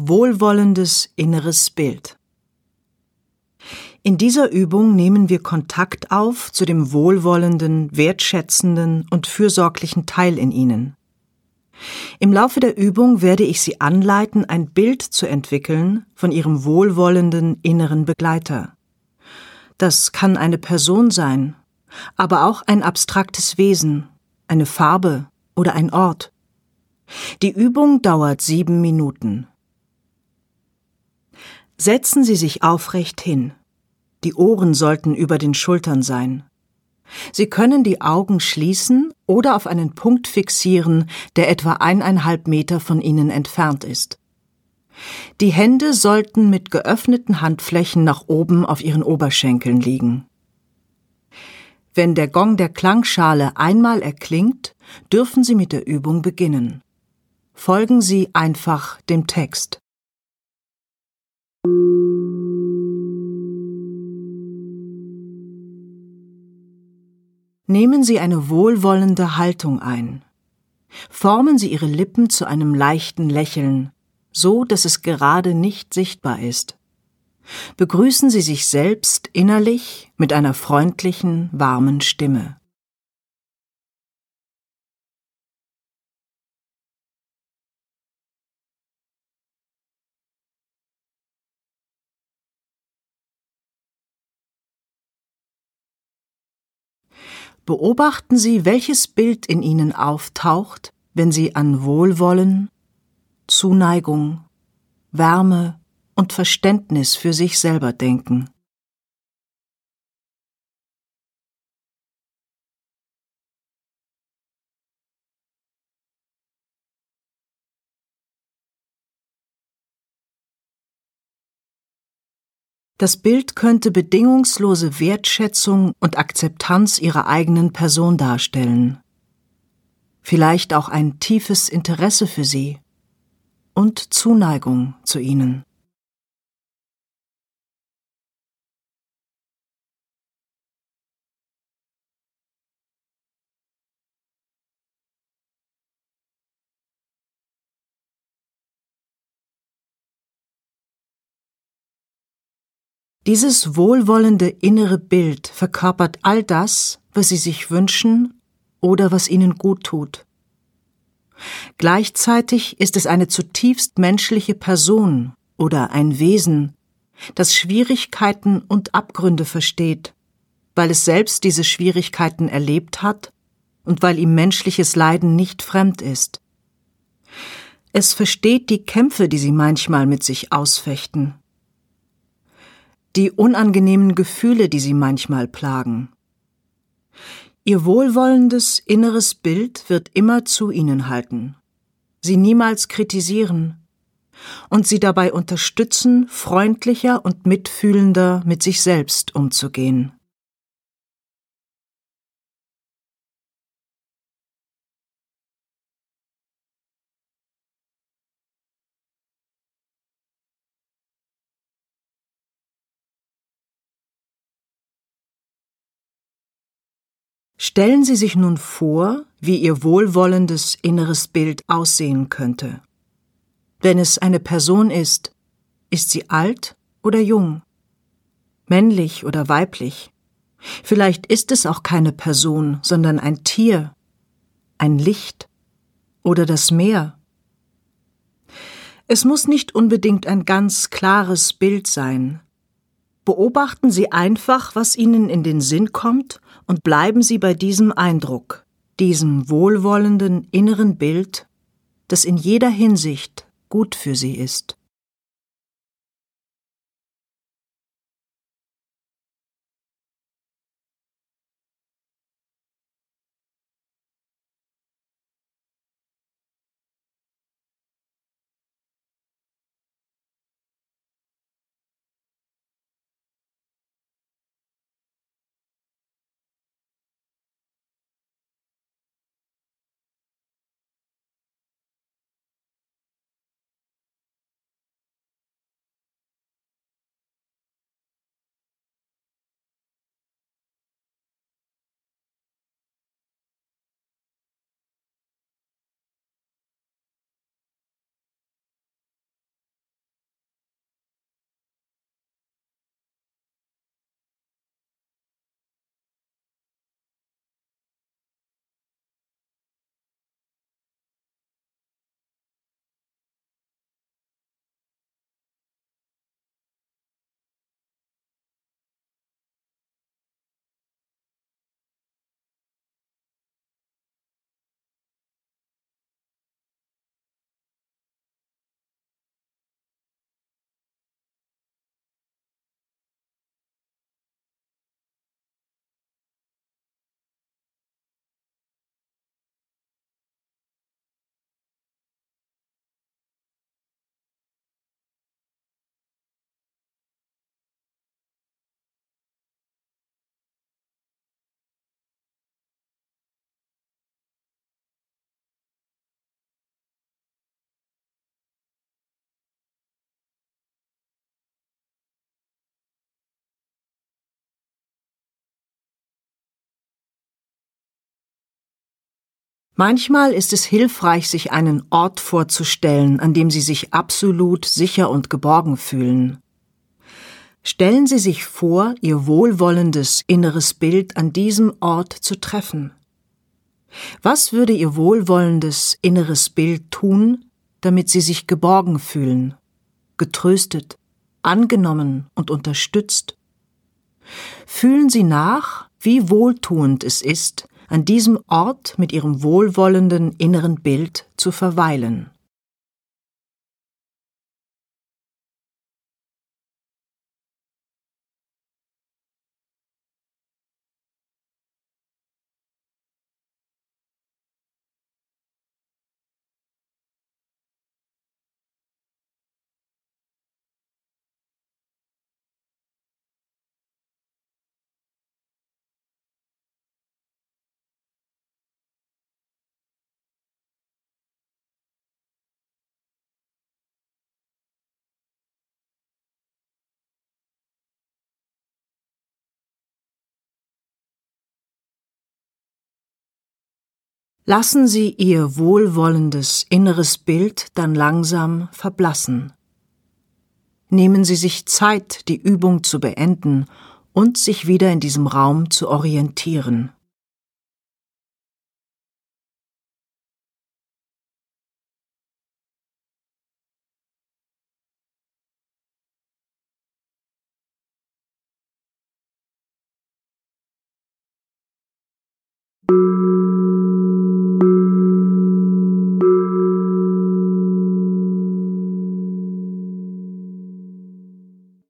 Wohlwollendes inneres Bild. In dieser Übung nehmen wir Kontakt auf zu dem wohlwollenden, wertschätzenden und fürsorglichen Teil in Ihnen. Im Laufe der Übung werde ich Sie anleiten, ein Bild zu entwickeln von Ihrem wohlwollenden inneren Begleiter. Das kann eine Person sein, aber auch ein abstraktes Wesen, eine Farbe oder ein Ort. Die Übung dauert sieben Minuten. Setzen Sie sich aufrecht hin. Die Ohren sollten über den Schultern sein. Sie können die Augen schließen oder auf einen Punkt fixieren, der etwa eineinhalb Meter von Ihnen entfernt ist. Die Hände sollten mit geöffneten Handflächen nach oben auf Ihren Oberschenkeln liegen. Wenn der Gong der Klangschale einmal erklingt, dürfen Sie mit der Übung beginnen. Folgen Sie einfach dem Text. Nehmen Sie eine wohlwollende Haltung ein. Formen Sie Ihre Lippen zu einem leichten Lächeln, so dass es gerade nicht sichtbar ist. Begrüßen Sie sich selbst innerlich mit einer freundlichen, warmen Stimme. Beobachten Sie, welches Bild in Ihnen auftaucht, wenn Sie an Wohlwollen, Zuneigung, Wärme und Verständnis für sich selber denken. Das Bild könnte bedingungslose Wertschätzung und Akzeptanz ihrer eigenen Person darstellen. Vielleicht auch ein tiefes Interesse für sie und Zuneigung zu ihnen. Dieses wohlwollende innere Bild verkörpert all das, was Sie sich wünschen oder was Ihnen gut tut. Gleichzeitig ist es eine zutiefst menschliche Person oder ein Wesen, das Schwierigkeiten und Abgründe versteht, weil es selbst diese Schwierigkeiten erlebt hat und weil ihm menschliches Leiden nicht fremd ist. Es versteht die Kämpfe, die sie manchmal mit sich ausfechten die unangenehmen Gefühle, die sie manchmal plagen. Ihr wohlwollendes inneres Bild wird immer zu ihnen halten, sie niemals kritisieren und sie dabei unterstützen, freundlicher und mitfühlender mit sich selbst umzugehen. Stellen Sie sich nun vor, wie Ihr wohlwollendes inneres Bild aussehen könnte. Wenn es eine Person ist, ist sie alt oder jung? Männlich oder weiblich? Vielleicht ist es auch keine Person, sondern ein Tier, ein Licht oder das Meer. Es muss nicht unbedingt ein ganz klares Bild sein, Beobachten Sie einfach, was Ihnen in den Sinn kommt, und bleiben Sie bei diesem Eindruck, diesem wohlwollenden inneren Bild, das in jeder Hinsicht gut für Sie ist. Manchmal ist es hilfreich, sich einen Ort vorzustellen, an dem Sie sich absolut sicher und geborgen fühlen. Stellen Sie sich vor, Ihr wohlwollendes inneres Bild an diesem Ort zu treffen. Was würde Ihr wohlwollendes inneres Bild tun, damit Sie sich geborgen fühlen, getröstet, angenommen und unterstützt? Fühlen Sie nach, wie wohltuend es ist, an diesem Ort mit Ihrem wohlwollenden inneren Bild zu verweilen. Lassen Sie Ihr wohlwollendes inneres Bild dann langsam verblassen. Nehmen Sie sich Zeit, die Übung zu beenden und sich wieder in diesem Raum zu orientieren. Thank